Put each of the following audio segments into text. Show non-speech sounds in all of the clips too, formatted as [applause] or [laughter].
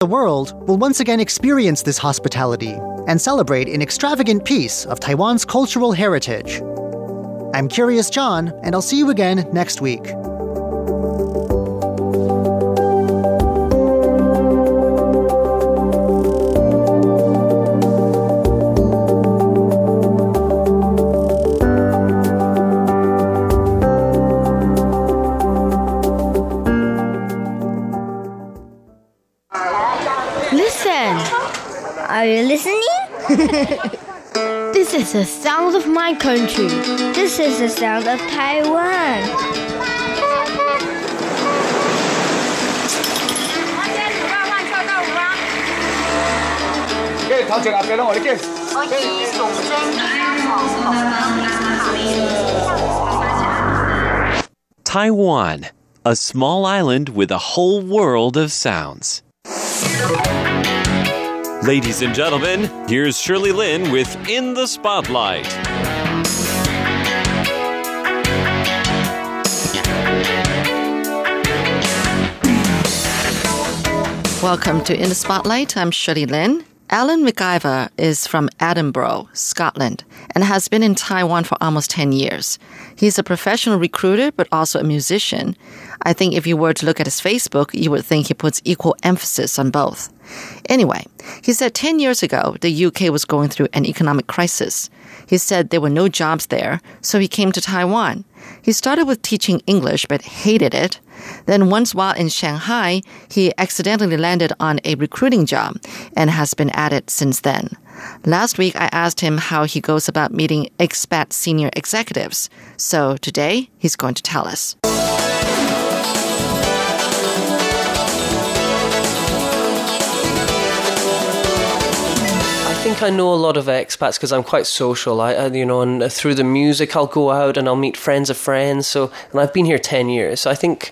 The world will once again experience this hospitality and celebrate an extravagant piece of Taiwan's cultural heritage. I'm Curious John, and I'll see you again next week. [laughs] This is the sound of my country. This is the sound of Taiwan. 给头前阿伯拢互你见。 Taiwan, a small island with a whole world of sounds. Ladies and gentlemen, here's Shirley Lin with In the Spotlight. Welcome to In the Spotlight. I'm Shirley Lin. Alan McIver is from Edinburgh, Scotland, and has been in Taiwan for almost 10 years. He's a professional recruiter, but also a musician. I think if you were to look at his Facebook, you would think he puts equal emphasis on both. Anyway, he said 10 years ago, the UK was going through an economic crisis. He said there were no jobs there, so he came to Taiwan. He started with teaching English, but hated it. Then, once while in Shanghai, he accidentally landed on a recruiting job and has been at it since then. Last week, I asked him how he goes about meeting expat senior executives. So today, he's going to tell us. I think I know a lot of expats because I'm quite social. I, you know, and through the music, I'll go out and I'll meet friends of friends. So, and I've been here ten years. So I think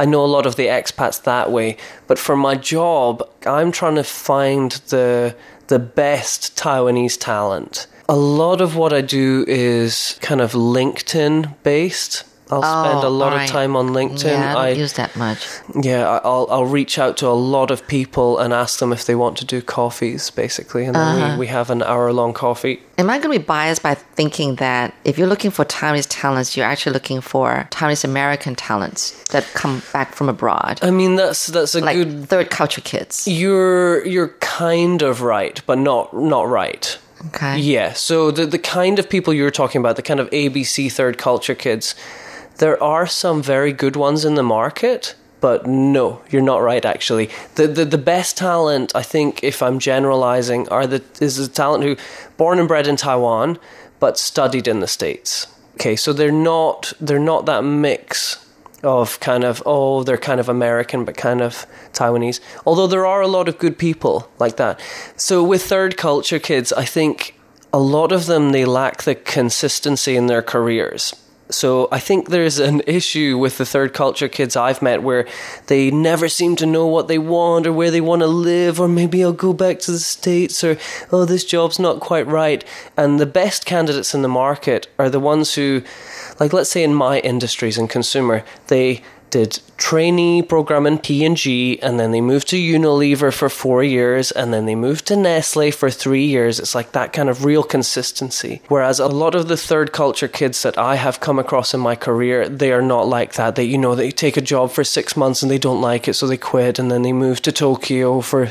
I know a lot of the expats that way. But for my job, I'm trying to find the the best Taiwanese talent. A lot of what I do is kind of LinkedIn based. I'll spend a Oh, lot alright. of time on LinkedIn. Yeah, I don't I use that much. yeah, I- I'll I'll reach out to a lot of people and ask them if they want to do coffees, basically, and then Uh-huh. we, we have an hour long coffee. Am I going to be biased by thinking that if you're looking for Taiwanese talents, you're actually looking for Taiwanese American talents that come back from abroad, I mean, that's that's a like good. third culture kids? You're you're kind of right, but not not right. Okay. Yeah. So the the kind of people you're talking about, the kind of ABC third culture kids, there are some very good ones in the market. But no, you're not right. Actually, the, the the best talent, I think, if I'm generalizing, are the is the talent who born and bred in Taiwan, but studied in the states. Okay, so they're not they're not that mix of kind of oh they're kind of American but kind of Taiwanese. Although there are a lot of good people like that. So with third culture kids, I think a lot of them they lack the consistency in their careers. So I think there's an issue with the third culture kids I've met where they never seem to know what they want or where they want to live or maybe I'll go back to the states or oh this job's not quite right. And the best candidates in the market are the ones who like let's say in my industries and consumer they did trainee program in P&G and then they moved to Unilever for 4 years and then they moved to Nestle for 3 years it's like that kind of real consistency whereas a lot of the third culture kids that I have come across in my career they are not like that they you know they take a job for 6 months and they don't like it so they quit and then they move to Tokyo for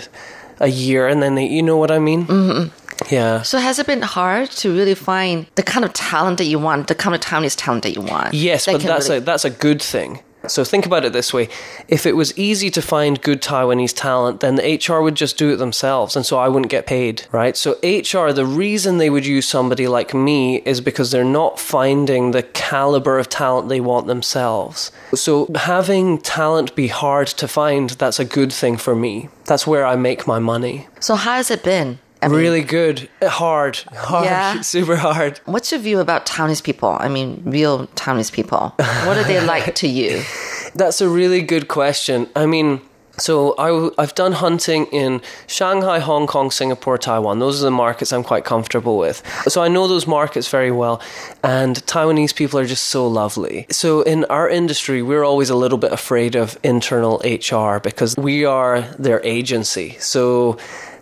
a year and then they you know what I mean mm-hmm. yeah So has it been hard to really find the kind of talent that you want, the kind of Taiwanese talent that you want? Yes, that but that's really- a that's a good thing. So think about it this way: if it was easy to find good Taiwanese talent, then the HR would just do it themselves, and so I wouldn't get paid, right? So HR, the reason they would use somebody like me is because they're not finding the caliber of talent they want themselves. So having talent be hard to find, that's a good thing for me. That's where I make my money. So how has it been? I mean, Really good, hard, hard, Yeah. [laughs] super hard. What's your view about Taiwanese people? I mean, real Taiwanese people. What are they like to you? [laughs] That's a really good question. I mean, So I, have done hunting in Shanghai, Hong Kong, Singapore, Taiwan. Those are the markets I'm quite comfortable with. So I know those markets very well, and Taiwanese people are just so lovely. So in our industry, we're always a little bit afraid of internal HR because we are their agency. So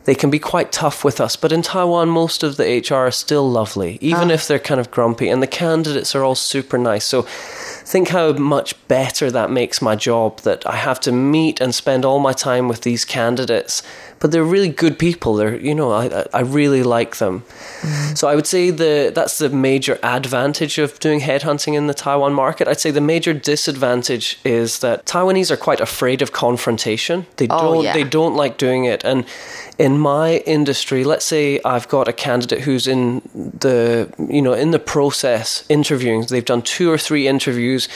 they can be quite tough with us. But in Taiwan, most of the HR are still lovely, even if they're kind of grumpy, and the candidates are all super nice. So think how much better that makes my job that I have to meet and spend all my time with these candidates. But they're really good people. They're, you know, I, I really like them. Mm. So I would say the that's the major advantage of doing headhunting in the Taiwan market. I'd say the major disadvantage is that Taiwanese are quite afraid of confrontation. They Oh, don't yeah. they don't like doing it. And in my industry, let's say I've got a candidate who's in the you know in the process interviewing. They've done two or three interviews,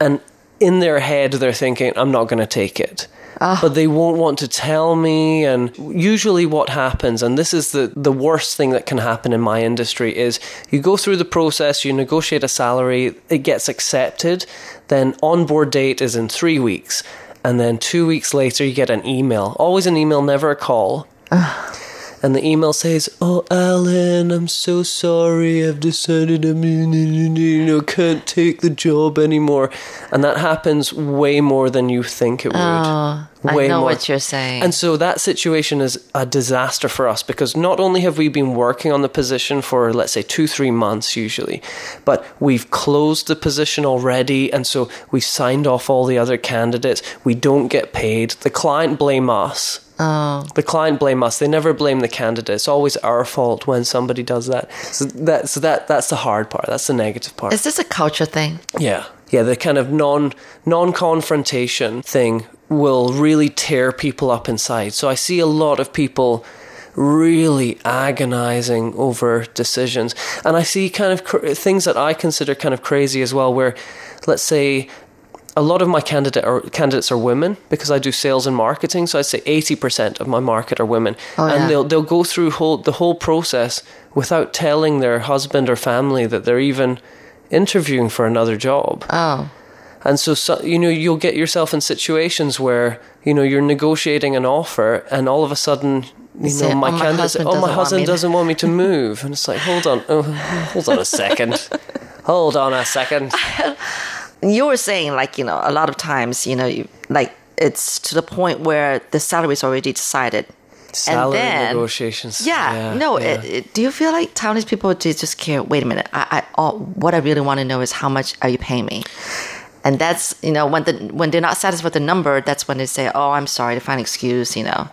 and in their head they're thinking, "I'm not going to take it." Ah. But they won't want to tell me. And usually, what happens, and this is the, the worst thing that can happen in my industry, is you go through the process, you negotiate a salary, it gets accepted, then onboard date is in three weeks. And then two weeks later, you get an email. Always an email, never a call. And the email says, "Oh, Alan, I'm so sorry. I've decided I'm you know can't take the job anymore." And that happens way more than you think it would. Oh, I know more. what you're saying. And so that situation is a disaster for us because not only have we been working on the position for, let's say, two, three months usually, but we've closed the position already. And so we've signed off all the other candidates. We don't get paid. The client blame us. Oh, The client blame us. They never blame the candidate. It's always our fault when somebody does that. So that, so that that's the hard part. That's the negative part. is this a culture thing? Yeah. Yeah, the kind of non non confrontation thing will really tear people up inside. So I see a lot of people really agonizing over decisions and I see kind of cr- things that I consider kind of crazy as well where let's say a lot of my candidate are, candidates are women because I do sales and marketing. So I'd say eighty percent of my market are women, Oh, and yeah. they'll they'll go through whole the whole process without telling their husband or family that they're even interviewing for another job. Oh, And so, so you know you'll get yourself in situations where you know you're negotiating an offer, and all of a sudden. You know, my "Oh, my candidate, husband oh, my doesn't want husband me to-" doesn't want me to [laughs] move, and it's like, hold on, oh, hold on a second, [laughs] hold on a second. [laughs] you were saying like you know a lot of times you know you, like it's to the point where the salary is already decided. Salary then- negotiations. Yeah, no. yeah. It, it, do you feel like Taiwanese people do just care? Wait a minute. I, I all, what I really want to know is how much are you paying me? And that's you know when the when they're not satisfied with the number, that's when they say, "Oh, I'm sorry," to find an excuse. You know.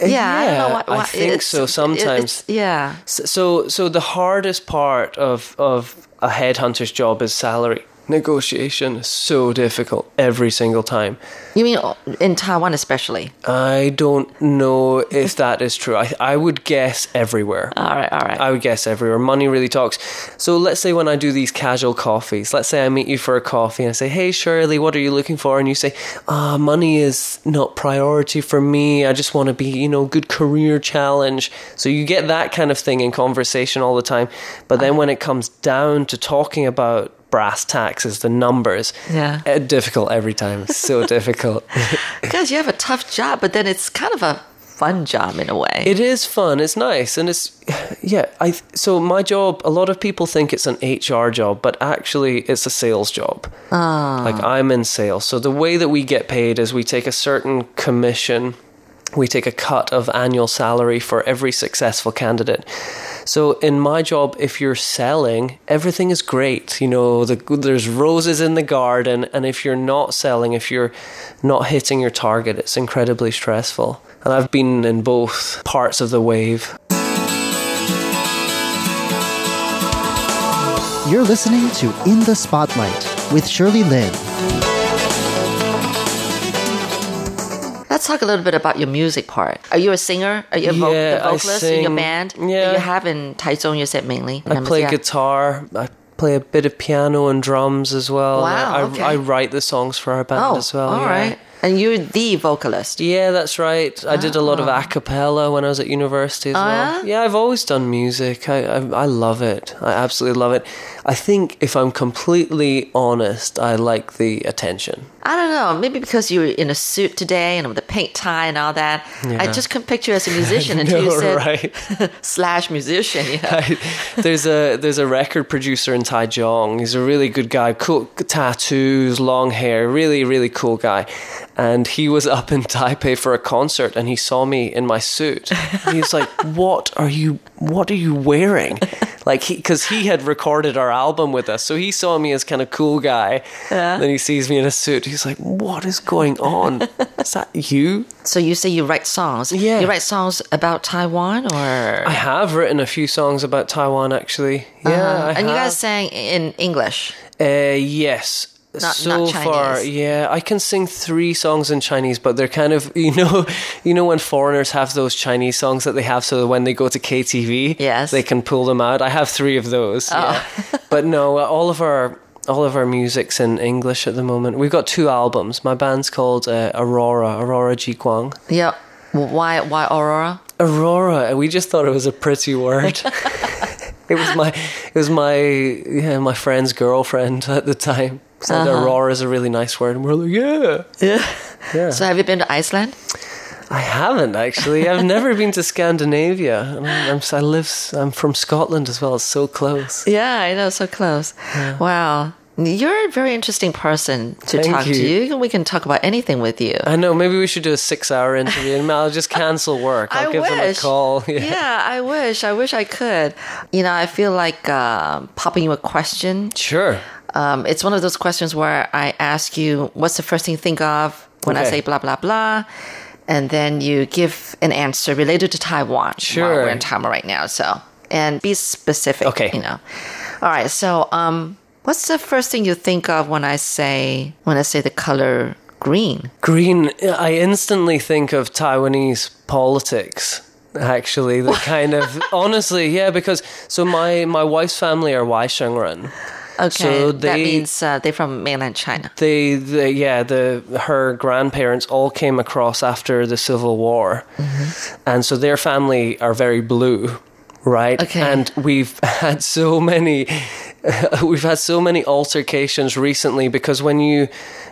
Yeah, I don't know yeah, what. I think so sometimes. yeah. So, so the hardest part of of a headhunter's job is salary negotiation. is So difficult every single time. You mean in Taiwan especially? I don't know if that is true. I I would guess everywhere. All right, all right. I would guess everywhere. Money really talks. So let's say when I do these casual coffees, let's say I meet you for a coffee and I say, Hey Shirley, what are you looking for? And you say, Ah, money is not priority for me. I just want to be, you know, good career challenge. So you get that kind of thing in conversation all the time. But then when it comes down to talking about brass taxes, the numbers, Yeah. eh, difficult every time. So [laughs] difficult. [laughs] Because you have a tough job, but then it's kind of a fun job in a way. It is fun. It's nice, and it's [sighs] yeah. I so my job. A lot of people think it's an HR job, but actually, it's a sales job. Like I'm in sales, so the way that we get paid is we take a certain commission. We take a cut of annual salary for every successful candidate. So in my job, if you're selling, everything is great. You know, the, there's roses in the garden, and if you're not selling, if you're not hitting your target, it's incredibly stressful. And I've been in both parts of the wave. You're listening to In the Spotlight with Shirley Lin. Let's talk a little bit about your music part. Are you a singer? Are you a vo- Yeah, the vocalist in your band? Yeah. That you have in Taichung, you said mainly. I play Yeah. guitar. I play a bit of piano and drums as well. Wow, I, okay. I write the songs for our band Oh, as well. all yeah. right. And you're the vocalist. Yeah, that's right. I did a lot of oh. a cappella when I was at university as Oh, well. Uh-huh. yeah? I've always done music. I, I I love it. I absolutely love it. I think if I'm completely honest, I like the attention. I don't know. Maybe because you were in a suit today and with a pink tie and all that. I just couldn't picture you as a [laughs] musician until you said right? [laughs] slash musician. Yeah. I- there's a there's a record producer in Taichung. He's a really good guy. Cool tattoos, long hair, really really cool guy. And he was [laughs] up in Taipei for a concert, and he saw me in my suit. He's like, "What are you? What are you wearing?" [laughs] Like he, because he had recorded our album with us, so he saw me as kind of cool guy. Then he sees me in a suit. He's like, "What is going on? Is that you?" So you say you write songs. Yeah. You write songs about Taiwan or I have written a few songs about Taiwan, actually. Yeah. I and you guys sang in English. Uh, yes. Not- so not far, yeah, I can sing three songs in Chinese, but they're kind of [laughs] you know, you know when foreigners have those Chinese songs that they have, so that when they go to KTV, Yes. Oh. they can pull them out. I have three of those, yeah. [laughs] but no, uh, all of our all of our music's in English at the moment. We've got two albums. My band's called uh, Aurora, Aurora Ji Guang. Yeah. Why why Aurora? Aurora. We just thought it was a pretty word. [laughs] it was my it was my yeah my friend's girlfriend at the time. Said Aurora is a really nice word, and we're like, yeah. Yeah. Yeah. So have you been to Iceland? I haven't actually. I've never been to Scandinavia. and I'm, I live. I'm from Scotland as well. It's so close. Yeah, I know, so close. Wow. You're a very interesting person to Thank talk to. you. You we can talk about anything with you. I know. Maybe we should do a six-hour interview, and I'll just cancel work. I'll I give them a call. [laughs] Yeah. Yeah, I wish. I wish I could. You know, I feel like um popping you a question. Sure. Um, it's one of those questions where I ask you, what's the first thing you think of when I say blah, blah, blah? And then you give an answer related to Taiwan. Sure. We're in Taiwan right now, so. And be specific. Okay. You know. All right. So, um, what's the first thing you think of when I say when I say the color green? Green, I instantly think of Taiwanese politics. Actually, the kind of honestly, yeah, because so my my wife's family are Waishengren. Okay. So that means uh, they're from mainland China. They, the, yeah, the her grandparents all came across after the Civil War, Mm-hmm. and so their family are very blue, right? Okay. And we've [laughs] had so many, [laughs] we've had so many altercations recently because when you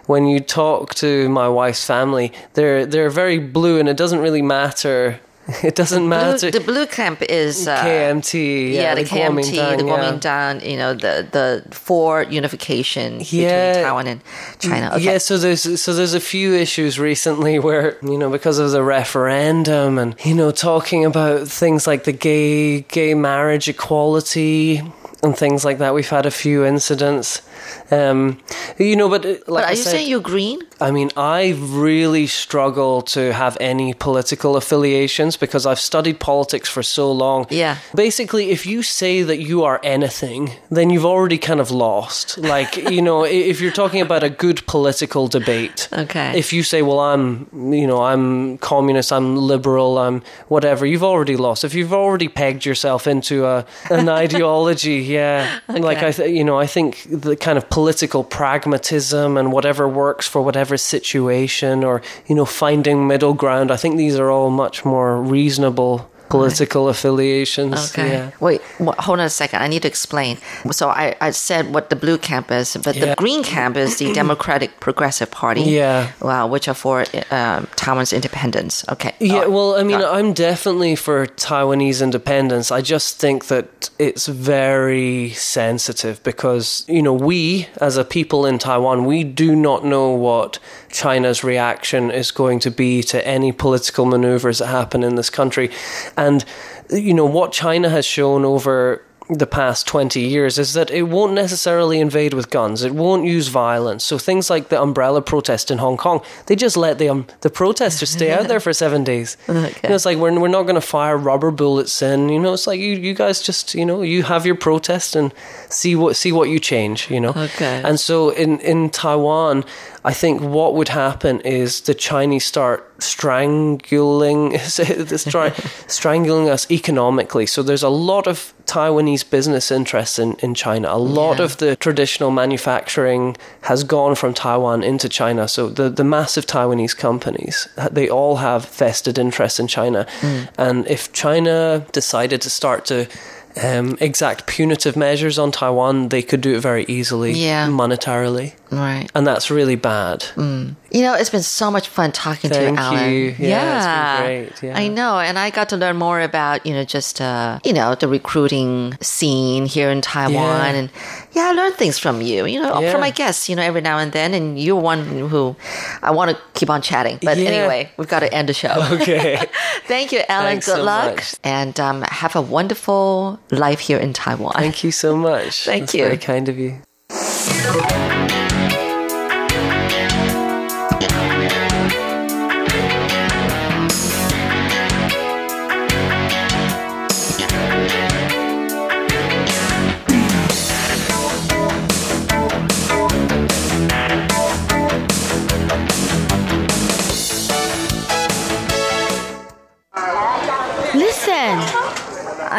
when you talk to my wife's family, they're they're very blue, and it doesn't really matter. [laughs] It doesn't Blue, matter. the blue camp is uh, KMT, yeah, yeah, the, KMT, Kuomintang, the yeah. Kuomintang, you know, the the for unification Yeah. between Taiwan and China. Okay. Yeah, so there's so there's a few issues recently [laughs] where you know because of the referendum and you know talking about things like the gay gay marriage equality and things like that. We've had a few incidents. Um, you know, but uh, like But I are you said, saying you're green? I mean, I really struggle to have any political affiliations because I've studied politics for so long. Yeah. Basically, if you say that you are anything, then you've already kind of lost. Like, you know, if you're talking about a good political debate. Okay. If you say, well, I'm, you know, I'm communist, I'm liberal, I'm whatever, you've already lost. If you've already pegged yourself into a, an [laughs] ideology, yeah. Like, I, th- you know, I think the kind of political pragmatism and whatever works for whatever situation or, you know, finding middle ground, I think these are all much more reasonable political affiliations. Okay. Yeah. Wait, hold on a second. I need to explain. So I, I said what the blue camp is, but the green camp is the [clears throat] Democratic Progressive Party. Yeah. Well, which are for um, Taiwan's independence. Okay. Yeah, Oh, well, I mean. I'm definitely for Taiwanese independence. I just think that it's very sensitive because, you know, we as a people in Taiwan, we do not know what China's reaction is going to be to any political maneuvers that happen in this country. And, you know, what China has shown over the past 20 years is that it won't necessarily invade with guns. It won't use violence. So things like the umbrella protest in Hong Kong, they just let the um, the protesters stay out there for 7 days. [laughs] You know, it's like we're we're not going to fire rubber bullets in, you know, it's like you you guys just, you know, you have your protest and see what see what you change, you know. Okay. And so in in Taiwan, I think what would happen is the Chinese start strangling [laughs] [laughs] strangling us economically. So there's a lot of Taiwanese business interests in, in China. A lot Yeah. of the traditional manufacturing has gone from Taiwan into China. So the, the massive Taiwanese companies, they all have vested interests in China. Hmm. And if China decided to start to um, exact punitive measures on Taiwan, they could do it very easily, Yeah. monetarily, Right. and that's really bad. You know, it's been so much fun talking to you, Alan. you. Yeah, it's been great, yeah. I know, and I got to learn more about you know just uh, you know the recruiting scene here in Taiwan, Yeah. and yeah, I learned things from you. You know, Yeah. from my guests, you know, every now and then, and you're one who I want to keep on chatting. But Yeah. anyway, we've got to end the show. Okay. [laughs] Thank you, Alan. Thanks Good so luck, much. and um, have a wonderful life here in Taiwan. Thank you so much. [laughs] Thank That's you. Very kind of you.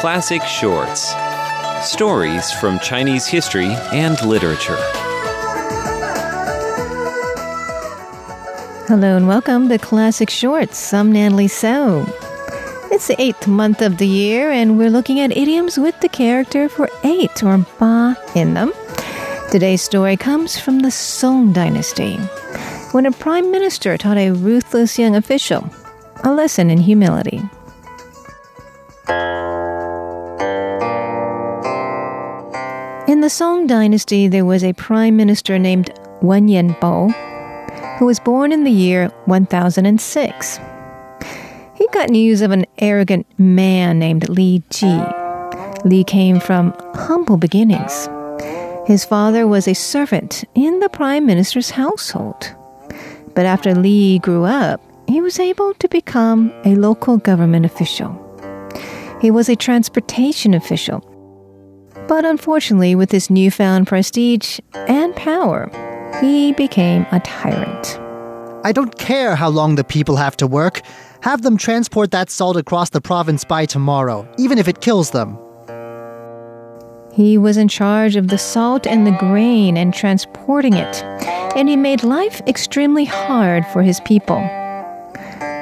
Classic Shorts Stories from Chinese history and literature. Hello and welcome to Classic Shorts. I'm Natalie So. It's the eighth month of the year, and we're looking at idioms with the character for eight or ba in them. Today's story comes from the Song Dynasty, when a prime minister taught a ruthless young official a lesson in humility. In the Song Dynasty, there was a prime minister named Wen Yanbo who was born in the year 1006. He got news of an arrogant man named Li Ji. Li came from humble beginnings. His father was a servant in the prime minister's household. But after Li grew up, he was able to become a local government official. He was a transportation official. But unfortunately, with his newfound prestige and power, he became a tyrant. I don't care how long the people have to work. Have them transport that salt across the province by tomorrow, even if it kills them. He was in charge of the salt and the grain and transporting it, and he made life extremely hard for his people.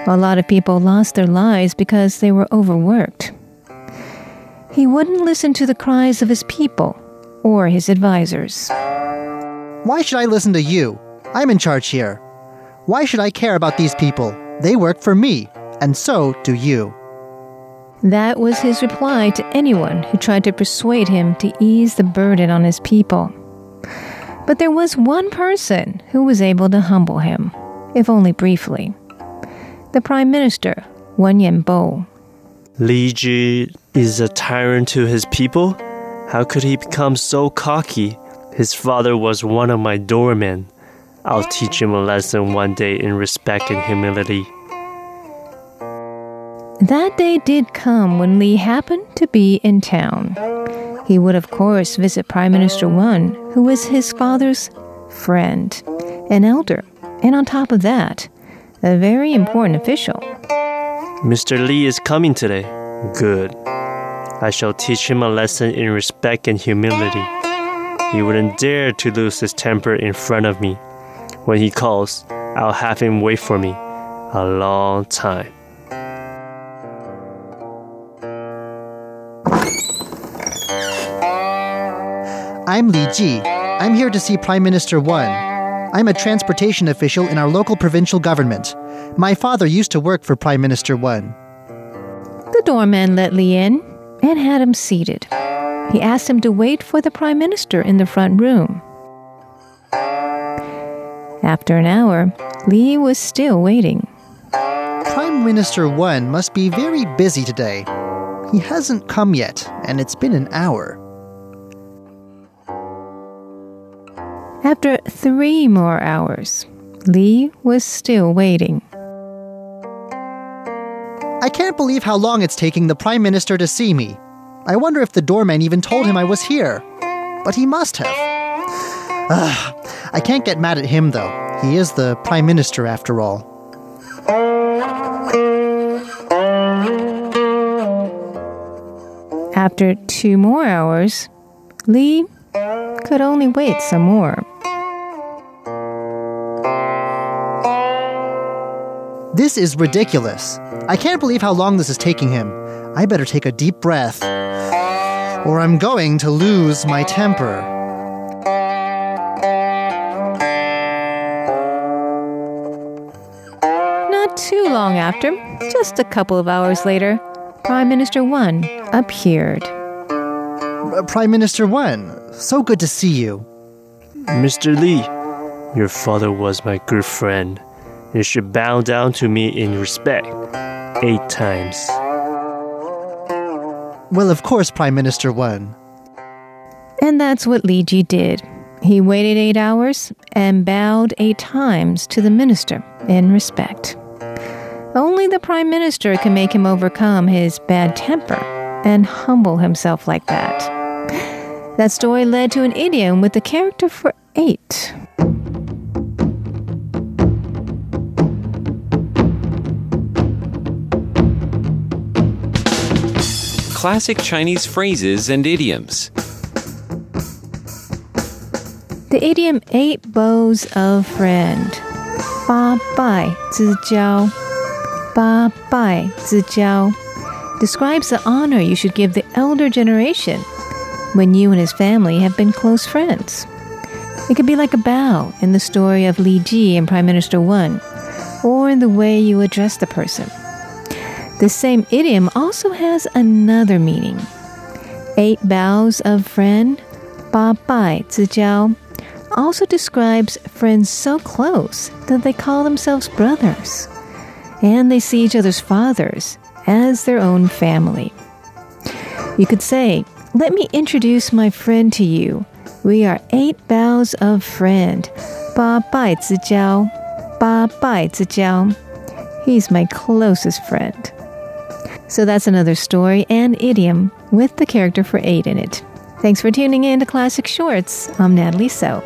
A lot of people lost their lives because they were overworked. He wouldn't listen to the cries of his people or his advisors. Why should I listen to you? I'm in charge here. Why should I care about these people? They work for me, and so do you. That was his reply to anyone who tried to persuade him to ease the burden on his people. But there was one person who was able to humble him, if only briefly. The Prime Minister, Wen Yanbo. Li Ji is a tyrant to his people? How could he become so cocky? His father was one of my doormen. I'll teach him a lesson one day in respect and humility. That day did come when Li happened to be in town. He would, of course, visit Prime Minister Wen, who was his father's friend, an elder, and on top of that, a very important official. Mr. Li is coming today. Good. I shall teach him a lesson in respect and humility. He wouldn't dare to lose his temper in front of me. When he calls, I'll have him wait for me a long time. I'm Li Ji. I'm here to see Prime Minister Wen. I'm a transportation official in our local provincial government. My father used to work for Prime Minister Wen. The doorman let Li in and had him seated. He asked him to wait for the Prime Minister in the front room. After an hour, Li was still waiting. Prime Minister Wen must be very busy today. He hasn't come yet, and it's been an hour. After three more hours, Li was still waiting. I can't believe how long it's taking the Prime Minister to see me. I wonder if the doorman even told him I was here. But he must have. Ugh, I can't get mad at him, though. He is the Prime Minister, after all. After two more hours, Li could only wait some more. This is ridiculous. I can't believe how long this is taking him. I better take a deep breath, or I'm going to lose my temper. Not too long after, just a couple of hours later, Prime Minister Wen appeared. Uh, Prime Minister Wen, so good to see you. Mr. Li, your father was my good friend. You should bow down to me in respect eight times. Well, of course, Prime Minister Wen. And that's what Li Ji did. He waited eight hours and bowed eight times to the minister in respect. Only the prime minister can make him overcome his bad temper and humble himself like that. That story led to an idiom with the character for eight. Classic Chinese phrases and idioms. The idiom eight bows of friend. 八拜之交,八拜之交 describes the honor you should give the elder generation when you and his family have been close friends. It could be like a bow in the story of Li Ji and Prime Minister Wen, or in the way you address the person. The same idiom also has another meaning. Eight bows of friend, ba bai jiao, also describes friends so close that they call themselves brothers, and they see each other's fathers as their own family. You could say, Let me introduce my friend to you. We are eight bows of friend. Ba Bai Zijiao. Ba Bai Zijiao. He's my closest friend. So that's another story and idiom with the character for eight in it. Thanks for tuning in to Classic Shorts. I'm Natalie So.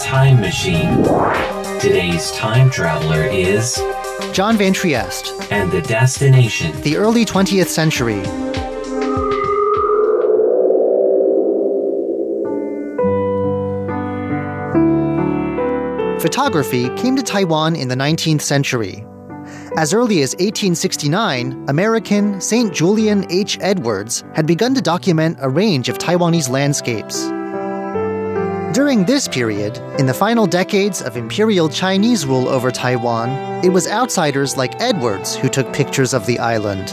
Time Machine. Today's time traveler is John Van Trieste, and the destination the early 20th century. Photography came to Taiwan in the 19th century. As early as 1869, American St. Julian H. Edwards had begun to document a range of Taiwanese landscapes. During this period, in the final decades of Imperial Chinese rule over Taiwan, it was outsiders like Edwards who took pictures of the island.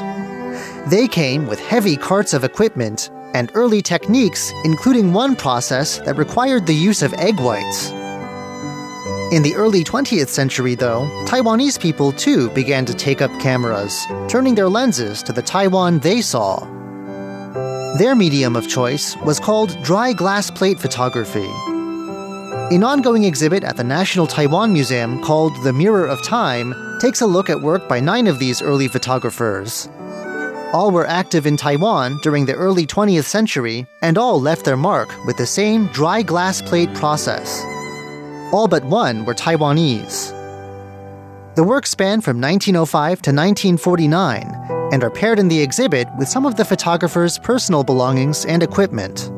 They came with heavy carts of equipment and early techniques, including one process that required the use of egg whites. In the early 20th century, though, Taiwanese people too began to take up cameras, turning their lenses to the Taiwan they saw. Their medium of choice was called dry glass plate photography. An ongoing exhibit at the National Taiwan Museum called The Mirror of Time takes a look at work by nine of these early photographers. All were active in Taiwan during the early 20th century, and all left their mark with the same dry glass plate process. All but one were Taiwanese. The works span from 1905 to 1949 and are paired in the exhibit with some of the photographer's personal belongings and equipment.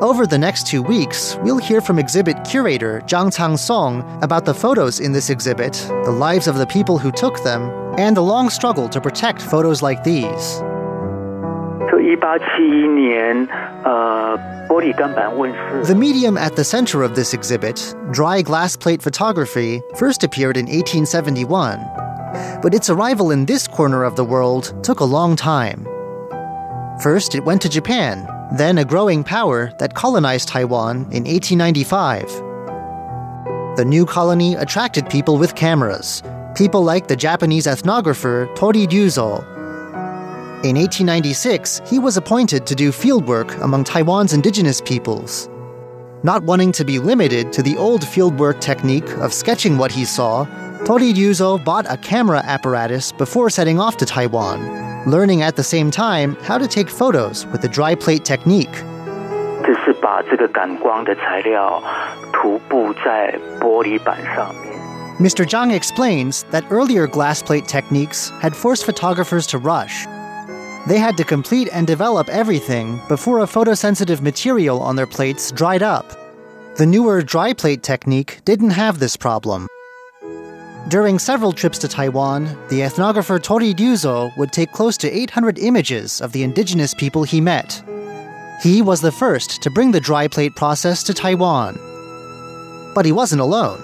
Over the next two weeks, we'll hear from exhibit curator Zhang Chang Song about the photos in this exhibit, the lives of the people who took them, and the long struggle to protect photos like these. The medium at the center of this exhibit, dry glass plate photography, first appeared in 1871. But its arrival in this corner of the world took a long time. First, it went to Japan, then a growing power that colonized Taiwan in 1895. The new colony attracted people with cameras, people like the Japanese ethnographer Torii Ryuzo. In 1896, he was appointed to do fieldwork among Taiwan's indigenous peoples. Not wanting to be limited to the old fieldwork technique of sketching what he saw, Torii Ryuzo bought a camera apparatus before setting off to Taiwan, learning at the same time how to take photos with the dry plate technique. Mr. Zhang explains that earlier glass plate techniques had forced photographers to rush. They had to complete and develop everything before a photosensitive material on their plates dried up. The newer dry plate technique didn't have this problem. During several trips to Taiwan, the ethnographer Torii Ryuzo would take close to 800 images of the indigenous people he met. He was the first to bring the dry plate process to Taiwan. But he wasn't alone.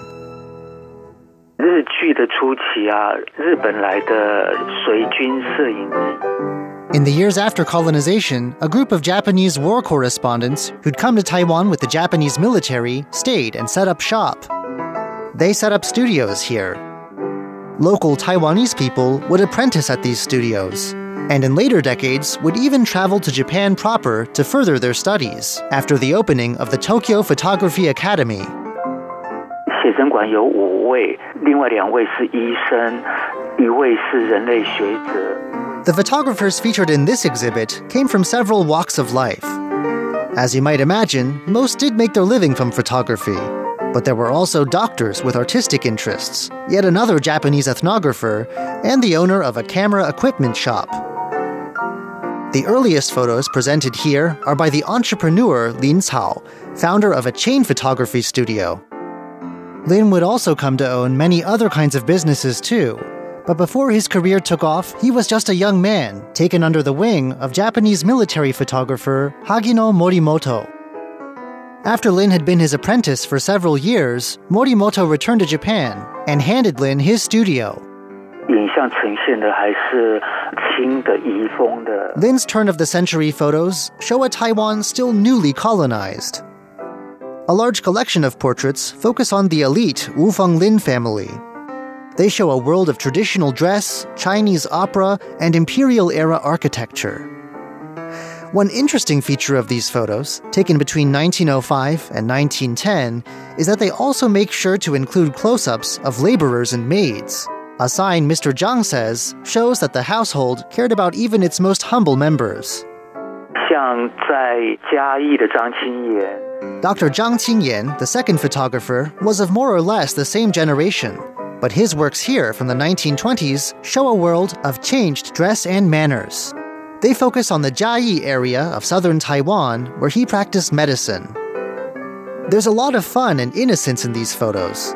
In the years after colonization, a group of Japanese war correspondents who'd come to Taiwan with the Japanese military stayed and set up shop. They set up studios here Local Taiwanese people would apprentice at these studios, and in later decades would even travel to Japan proper to further their studies after the opening of the Tokyo Photography Academy. 写真馆有五位，另外两位是医生，一位是人类学者。The photographers featured in this exhibit came from several walks of life. As you might imagine, most did make their living from photography. but there were also doctors with artistic interests, yet another Japanese ethnographer, and the owner of a camera equipment shop. The earliest photos presented here are by the entrepreneur Lin Cao, founder of a chain photography studio. Lin would also come to own many other kinds of businesses too. But before his career took off, he was just a young man, taken under the wing of Japanese military photographer Hagino Morimoto. After Lin had been his apprentice for several years, Morimoto returned to Japan and handed Lin his studio. Lin's turn of the century photos show a Taiwan still newly colonized. A large collection of portraits focus on the elite Wu Feng Lin family. They show a world of traditional dress, Chinese opera, and imperial era architecture. One interesting feature of these photos, taken between 1905 and 1910, is that they also make sure to include close ups of laborers and maids. A sign Mr. Zhang says shows that the household cared about even its most humble members. Dr. Zhang Qingyan, the second photographer, was of more or less the same generation, but his works here from the 1920s show a world of changed dress and manners. They focus on the Jiayi area of southern Taiwan where he practiced medicine. There's a lot of fun and innocence in these photos.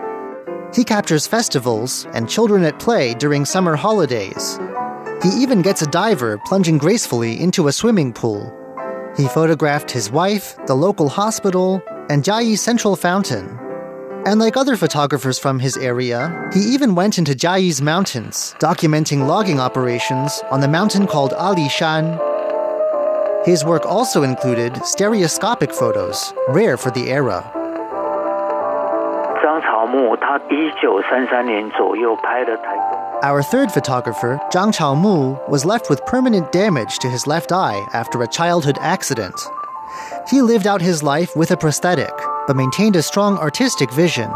He captures festivals and children at play during summer holidays. He even gets a diver plunging gracefully into a swimming pool. He photographed his wife, the local hospital, and Jiayi Central Fountain. And like other photographers from his area, he even went into Jiayi's mountains, documenting logging operations on the mountain called Ali Shan. His work also included stereoscopic photos, rare for the era. Our third photographer, Zhang Chaomu, was left with permanent damage to his left eye after a childhood accident. He lived out his life with a prosthetic, but maintained a strong artistic vision.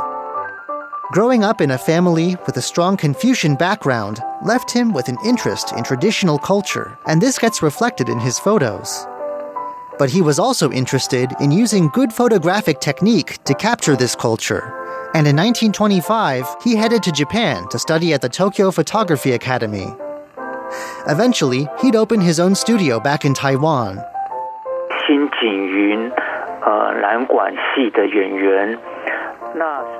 Growing up in a family with a strong Confucian background left him with an interest in traditional culture, and this gets reflected in his photos. But he was also interested in using good photographic technique to capture this culture and in 1925, he headed to Japan to study at the Tokyo Photography Academy. Eventually, he'd open his own studio back in Taiwan.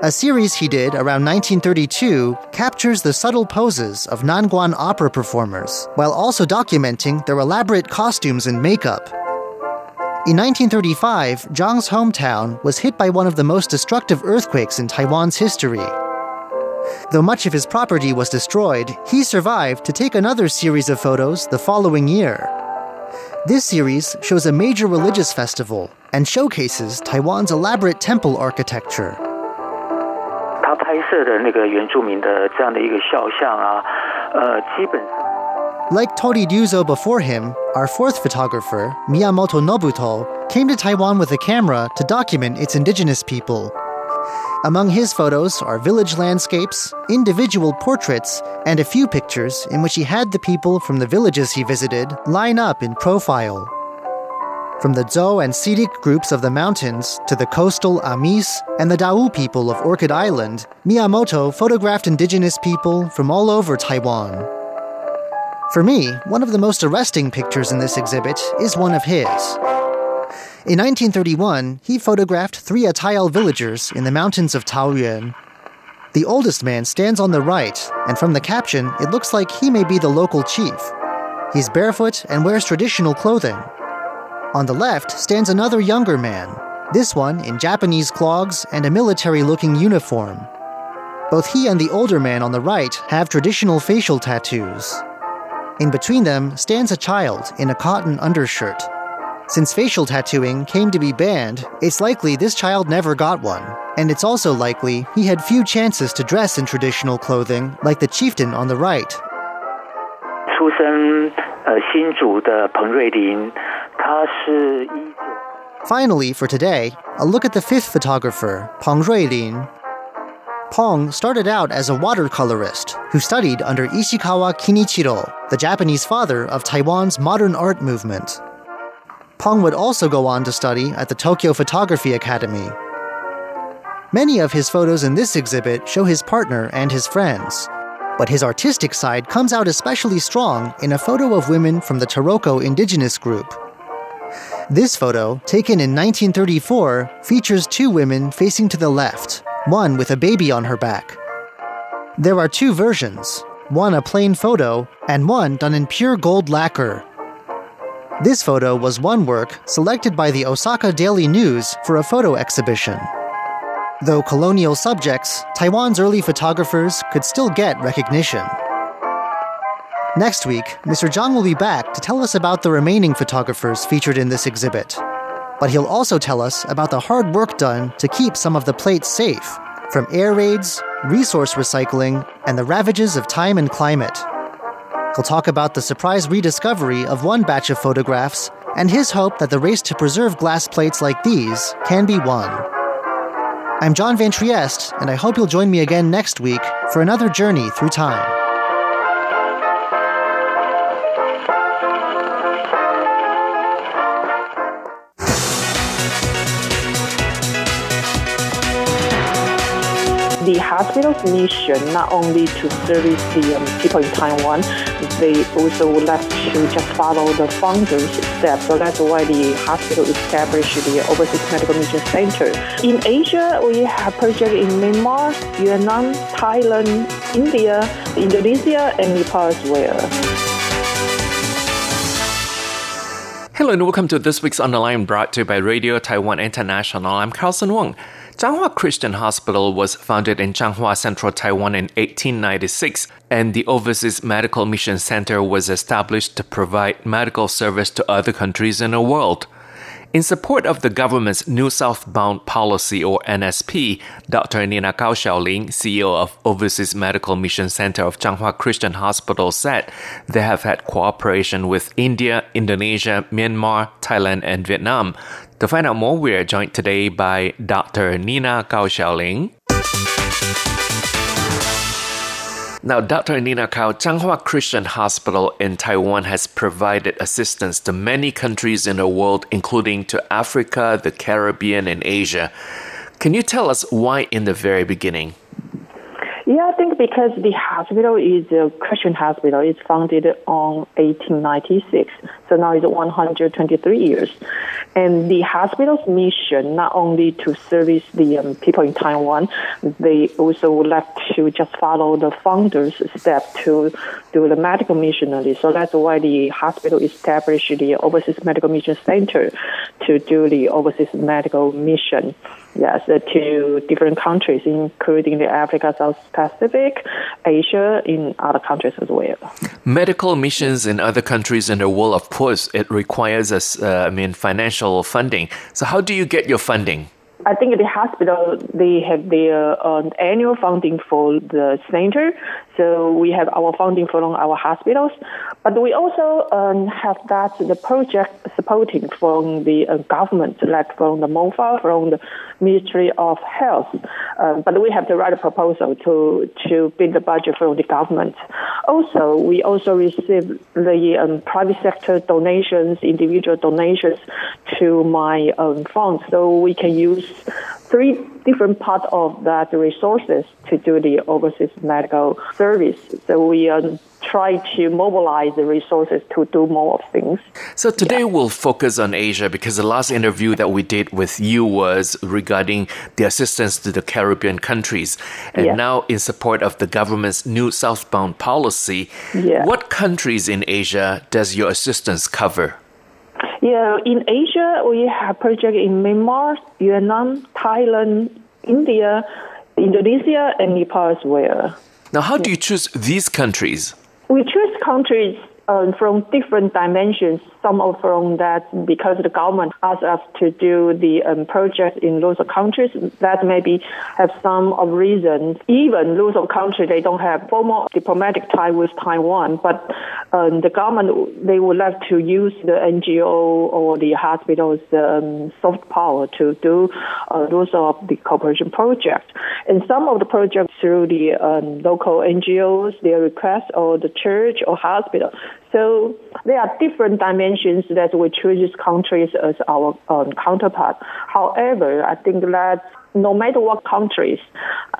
A series he did around 1932 captures the subtle poses of Nanguan opera performers, while also documenting their elaborate costumes and makeup. In 1935, Zhang's hometown was hit by one of the most destructive earthquakes in Taiwan's history. Though much of his property was destroyed, he survived to take another series of photos the following year. This series shows a major religious festival and showcases Taiwan's elaborate temple architecture. like Torii Ryuzo before him, our fourth photographer, Miyamoto Nobuto, came to Taiwan with a camera to document its indigenous people among his photos are village landscapes, individual portraits, and a few pictures in which he had the people from the villages he visited line up in profile. From the Tsou and Seediq groups of the mountains to the coastal Amis and the Tao people of Orchid Island, Miyamoto photographed indigenous people from all over Taiwan. For me, one of the most arresting pictures in this exhibit is one of his. In 1931, he photographed three Atayal villagers in the mountains of Taoyuan. The oldest man stands on the right, and from the caption, it looks like he may be the local chief. He's barefoot and wears traditional clothing. On the left stands another younger man, this one in Japanese clogs and a military looking uniform. Both he and the older man on the right have traditional facial tattoos. In between them stands a child in a cotton undershirt. Since facial tattooing came to be banned, it's likely this child never got one, and it's also likely he had few chances to dress in traditional clothing like the chieftain on the right. 出生呃新竹的彭瑞麟，他是一九。 Finally, for today, a look at the fifth photographer, Peng Ruilin. Pong started out as a watercolorist who studied under Ishikawa Kinichiro, the Japanese father of Taiwan's modern art movement. Pong would also go on to study at the Tokyo Photography Academy. Many of his photos in this exhibit show his partner and his friends, but his artistic side comes out especially strong in a photo of women from the Taroko indigenous group. This photo, taken in 1934, features two women facing to the left, one with a baby on her back. There are two versions one a plain photo, and one done in pure gold lacquer. This photo was one work selected by the Osaka Daily News for a photo exhibition. Though colonial subjects, Taiwan's early photographers could still get recognition. Next week, Mr. Zhang will be back to tell us about the remaining photographers featured in this exhibit but he'll also tell us about the hard work done to keep some of the plates safe from air raids, resource recycling, and the ravages of time and climate. He'll talk about the surprise rediscovery of one batch of photographs and his hope that the race to preserve glass plates like these can be won. I'm John Van Trieste, and I hope you'll join me again next week for another journey through time. Hospital's mission not only to service the um, people in Taiwan, they also would like to just follow the founders' steps. So that's why the hospital established the Overseas Medical Mission Center. In Asia, we have projects in Myanmar, Vietnam, Thailand, India, Indonesia, and Nepal as well. Hello and welcome to this week's Online brought to you by Radio Taiwan International. I'm Carlson Wong. Changhua Christian Hospital was founded in Changhua, Central Taiwan in 1896, and the Overseas Medical Mission Center was established to provide medical service to other countries in the world. In support of the government's New Southbound Policy or NSP, Dr. Nina Gao Xiaoling, CEO of Overseas Medical Mission Center of Changhua Christian Hospital, said they have had cooperation with India, Indonesia, Myanmar, Thailand, and Vietnam. To find out more, we are joined today by Dr. Nina Gao Xiaoling. Now, Dr. Nina Kao, Changhua Christian Hospital in Taiwan has provided assistance to many countries in the world, including to Africa, the Caribbean, and Asia. Can you tell us why in the very beginning? Yeah, I think because the hospital is a Christian hospital. It's founded on 1896. So So now it's 123 years. And the hospital's mission, not only to service the um, people in Taiwan, they also would like to just follow the founder's step to do the medical missionary. So that's why the hospital established the Overseas Medical Mission Center to do the overseas medical mission. Yes, to different countries, including the Africa, South Pacific, Asia, in other countries as well. Medical missions in other countries in the world, of course, it requires us, uh, I mean, financial funding. So, how do you get your funding? I think the hospital they have their uh, annual funding for the center, so we have our funding from our hospitals, but we also um, have that the project supporting from the uh, government, like from the MOFA, from the Ministry of Health. Um, but we have to write a proposal to to build the budget from the government. Also, we also receive the um, private sector donations, individual donations to my um, fund, so we can use three different parts of that resources to do the overseas medical service. So we um, try to mobilize the resources to do more of things. So today yeah. we'll focus on Asia because the last interview that we did with you was regarding the assistance to the Caribbean countries. And yeah. now in support of the government's new southbound policy, yeah. what countries in Asia does your assistance cover? Yeah, in Asia, we have projects in Myanmar, Vietnam, Thailand, India, Indonesia, and Nepal as well. Now, how do you choose these countries? We choose countries um, from different dimensions some of from that because the government asked us to do the um, project in lots of countries that maybe have some of reasons. Even lots of countries they don't have formal diplomatic tie with Taiwan, but um, the government they would like to use the NGO or the hospitals um, soft power to do uh, those of the cooperation project. And some of the projects through the um, local NGOs, their request or the church or hospital. So there are different dimensions that we choose countries as our um, counterpart. However, I think that no matter what countries,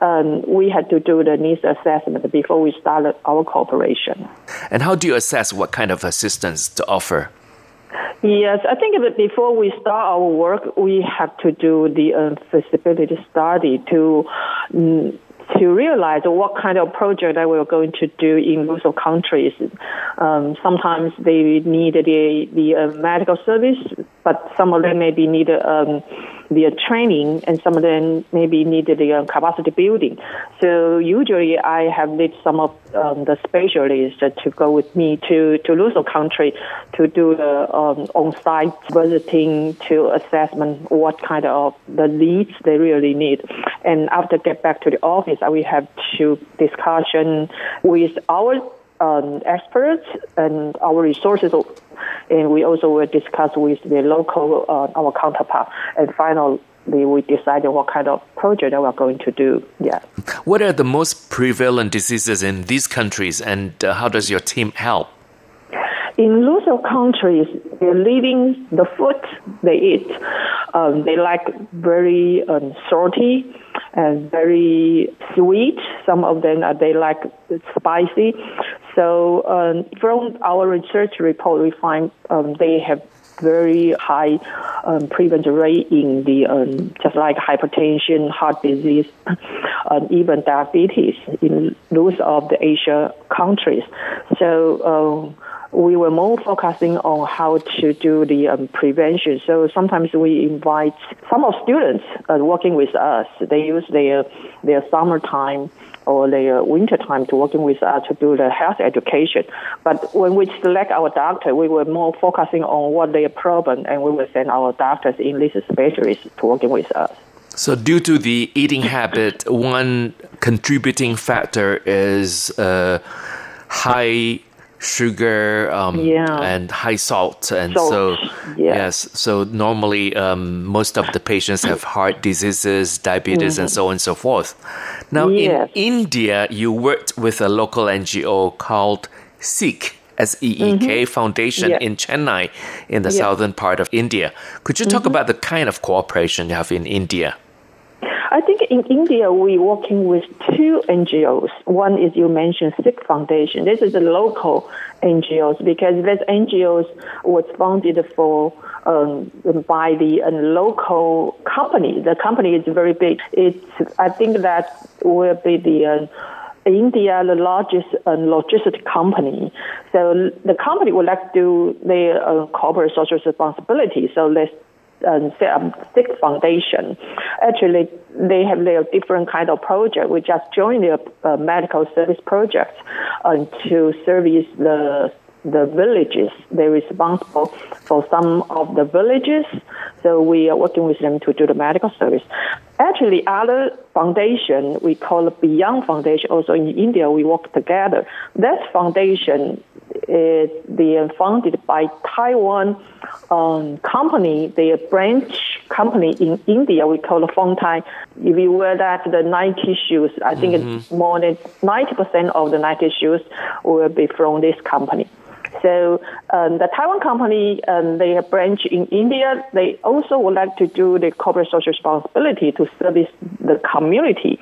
um, we had to do the needs assessment before we started our cooperation. And how do you assess what kind of assistance to offer? Yes, I think that before we start our work, we have to do the uh, feasibility study to mm, to realize what kind of project that we're going to do in of countries. Um, sometimes they need the the uh, medical service, but some of them maybe need um, the training, and some of them maybe needed uh, capacity building. So usually, I have led some of um, the specialists to go with me to to lots of country to do the um, on-site visiting to assessment what kind of the needs they really need, and after get back to the office, we have to discussion with our um, experts and our resources, and we also will discuss with the local uh, our counterpart, and finally we decided what kind of project that we're going to do. Yeah. What are the most prevalent diseases in these countries, and uh, how does your team help? In lots of countries, they're leading the food they eat. Um, they like very um, salty and very sweet. Some of them uh, they like spicy. So um, from our research report, we find um, they have very high um, prevalence rate in the um, just like hypertension, heart disease, [laughs] and even diabetes in those of the Asia countries. So. Um, we were more focusing on how to do the um, prevention. So sometimes we invite some of students uh, working with us. They use their their summertime or their winter time to working with us to do the health education. But when we select our doctor, we were more focusing on what their problem, and we will send our doctors, English specialists, to working with us. So, due to the eating habit, one contributing factor is uh, high sugar um, yeah. and high salt and salt. so yeah. yes so normally um, most of the patients have heart diseases diabetes mm-hmm. and so on and so forth now yes. in india you worked with a local ngo called SEEK S-E-E-K mm-hmm. Foundation yeah. in Chennai in the southern part of India. Could you talk mm-hmm. about the kind of cooperation you have in India? In India, we're working with two NGOs. One is you mentioned SEEK Foundation. This is a local NGOs because this NGOs was founded for um, by the uh, local company. The company is very big. It's I think that will be the uh, India, the largest uh, logistics company. So the company would like to do their uh, corporate social responsibility. So let's um, set up SEEK Foundation. Actually, they have their different kind of project. We just joined their uh, medical service project uh, to service the the villages. They're responsible for some of the villages, so we are working with them to do the medical service. Actually, other foundation we call Beyond Foundation. Also in India, we work together. That foundation is the funded by Taiwan um, company, their branch company in India. We call it Feng Tay. If you wear that the Nike shoes, I think mm-hmm. it's more than ninety percent of the Nike shoes will be from this company. So um, the Taiwan company, um, they have branch in India. They also would like to do the corporate social responsibility to service the community.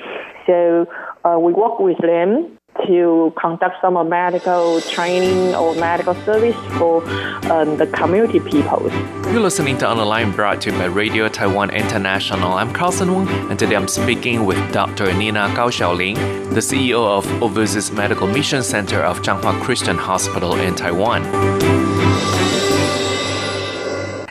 So uh, we work with them to conduct some medical training or medical service for um, the community people. You're listening to On the Line brought to you by Radio Taiwan International. I'm Carlson Wong, and today I'm speaking with Dr. Nina Gao Xiaoling, the CEO of Overseas Medical Mission Center of Changhua Christian Hospital in Taiwan.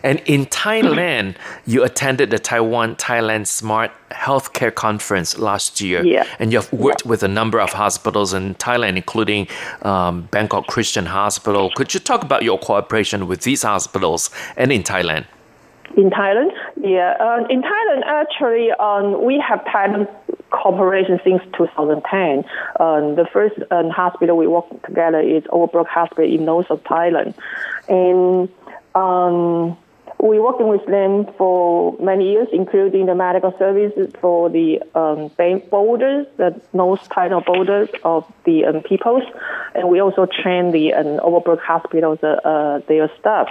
And in Thailand, you attended the Taiwan Thailand Smart Healthcare Conference last year. Yeah. And you've worked yeah. with a number of hospitals in Thailand, including um, Bangkok Christian Hospital. Could you talk about your cooperation with these hospitals and in Thailand? In Thailand, yeah. Uh, in Thailand, actually, um, we have Thailand cooperation since 2010. Um, the first um, hospital we worked together is Overbrook Hospital in north of Thailand. And um, we're working with them for many years, including the medical services for the um, the kind of borders of the um, peoples, and we also train the um, Overbrook hospitals, uh, uh, their staff.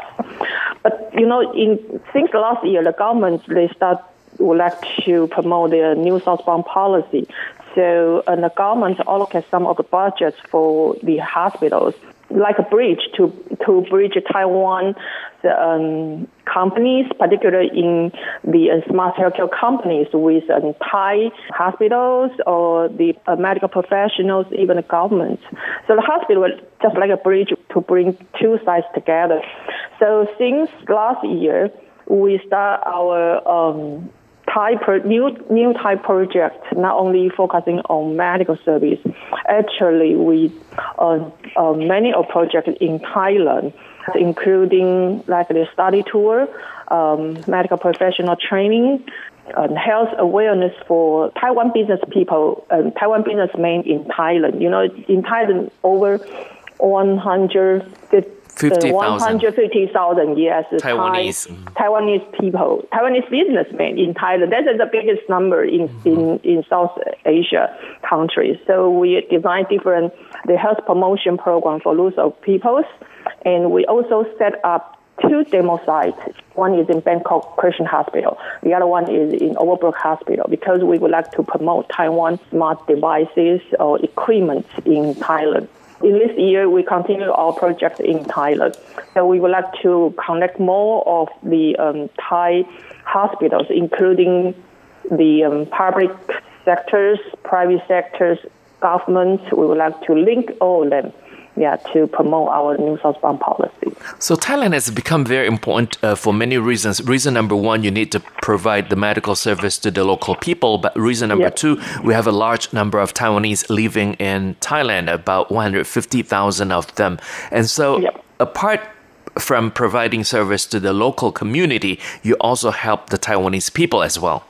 But you know, in since last year, the government they start would like to promote their new southbound policy. So, and the government allocate some of the budgets for the hospitals like a bridge to to bridge Taiwan the, um, companies, particularly in the uh, smart healthcare companies with um, Thai hospitals or the uh, medical professionals, even the government. So the hospital was just like a bridge to bring two sides together. So since last year, we start our um, Pro- new new Thai project, not only focusing on medical service. Actually, we uh, uh, many of projects in Thailand, including like the study tour, um, medical professional training, and health awareness for Taiwan business people, um, Taiwan businessmen in Thailand. You know, in Thailand, over 150 50,000. 150,000, yes. Taiwanese. Thai, Taiwanese people, Taiwanese businessmen in Thailand. That's the biggest number in, mm-hmm. in, in South Asia countries. So we design different, the health promotion program for those of peoples. And we also set up two demo sites. One is in Bangkok Christian Hospital. The other one is in Overbrook Hospital because we would like to promote Taiwan smart devices or equipment in Thailand in this year, we continue our project in Thailand. So we would like to connect more of the um, Thai hospitals, including the um, public sectors, private sectors, governments. We would like to link all of them yeah, to promote our new southbound policy. So Thailand has become very important uh, for many reasons. Reason number one, you need to provide the medical service to the local people. But reason number yep. two, we have a large number of Taiwanese living in Thailand, about 150,000 of them. And so yep. apart from providing service to the local community, you also help the Taiwanese people as well.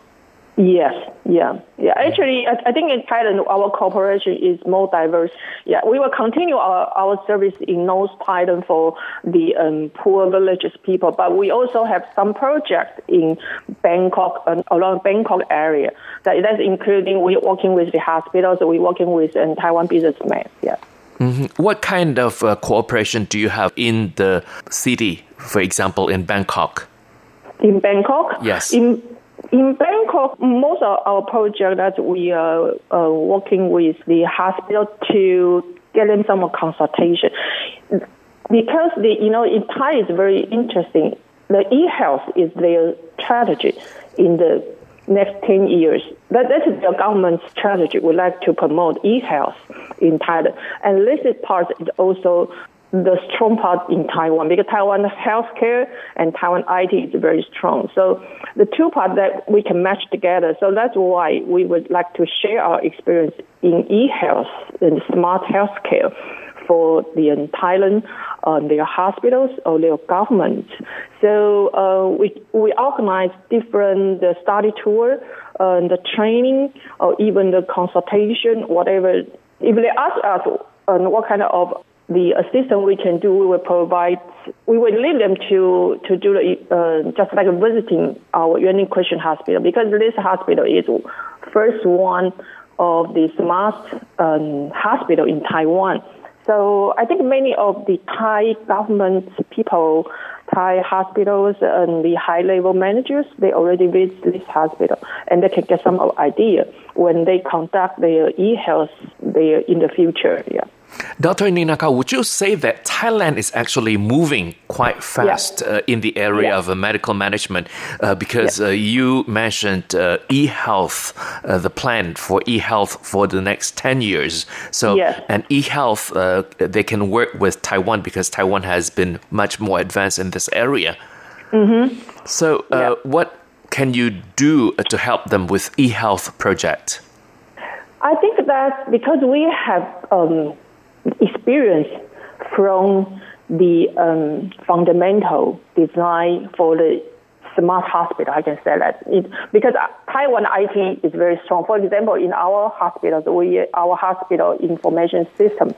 Yes, yeah, yeah. Actually, I, I, think in Thailand, our cooperation is more diverse. Yeah, we will continue our, our service in North Thailand for the um, poor villages people, but we also have some projects in Bangkok and around Bangkok area. That, that's including we're working with the hospitals, we're working with um, Taiwan businessmen. Yeah. Mm-hmm. What kind of uh, cooperation do you have in the city, for example, in Bangkok? In Bangkok? Yes. In In Bangkok, most of our project that we are uh, working with the hospital to get them some consultation. Because the you know in Thai is very interesting. The e-health is their strategy in the next 10 years. That, that is the government's strategy. We like to promote e-health in Thailand. And this is part is also the strong part in Taiwan because Taiwan healthcare and Taiwan IT is very strong. So the two parts that we can match together. So that's why we would like to share our experience in e-health and smart healthcare for the uh, Thailand, uh, their hospitals or their government. So uh, we we organize different uh, study tour, uh, the training, or even the consultation, whatever. If they ask us uh, what kind of the assistance we can do, we will provide, we will lead them to, to do the, uh, just like visiting our Yuan Christian Hospital because this hospital is first one of the smart um, hospital in Taiwan. So I think many of the Thai government people, Thai hospitals and the high level managers, they already visit this hospital and they can get some idea when they conduct their e-health there in the future. Yeah. Dr. Nina Kao, would you say that Thailand is actually moving quite fast yeah. uh, in the area yeah. of uh, medical management? Uh, because yeah. Uh, you mentioned uh, e-health, uh, the plan for e-health for the next 10 years. So, and e-health, they can work with Taiwan because Taiwan has been much more advanced in this area. Mm-hmm. So, what can you do to help them with e-health project? I think that because we have um, experience from the um, fundamental design for the smart hospital. I can say that it, because Taiwan IT is very strong. For example, in our hospitals, we our hospital information system,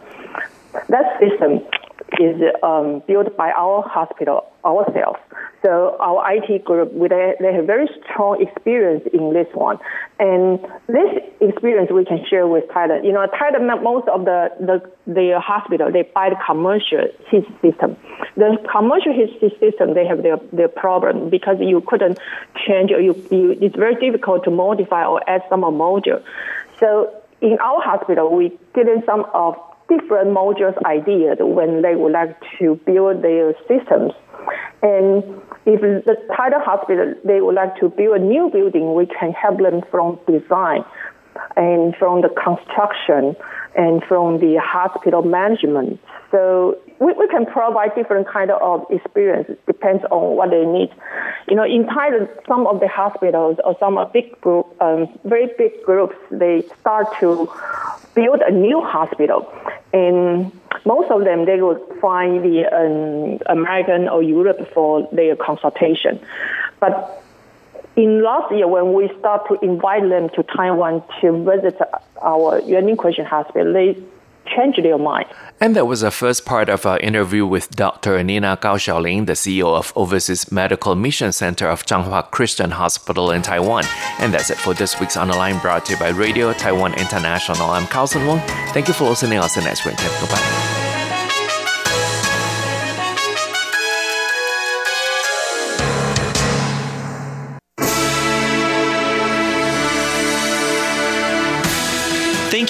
that system is um, built by our hospital ourselves. So our IT group, they, they have very strong experience in this one. And this experience we can share with Thailand. You know, Thailand, most of the, the, the hospital, they buy the commercial heat system. The commercial heat system, they have their, their problem because you couldn't change or you, you, it's very difficult to modify or add some module. So in our hospital, we in some of different modules ideas when they would like to build their systems. And if the title hospital, they would like to build a new building, we can help them from design and from the construction and from the hospital management. So we, we can provide different kind of experience. Depends on what they need. You know, in Thailand, some of the hospitals or some big group, um, very big groups, they start to build a new hospital, and most of them they will find the um, American or Europe for their consultation, but in last year when we start to invite them to Taiwan to visit our Yuan Christian Hospital, they changed their mind. And that was the first part of our interview with Dr. Nina Gao Xiaoling, the CEO of Overseas Medical Mission Center of Changhua Christian Hospital in Taiwan. And that's it for this week's On the Line brought to you by Radio Taiwan International. I'm Carlson Wong. Thank you for listening. I'll see you next week. Goodbye.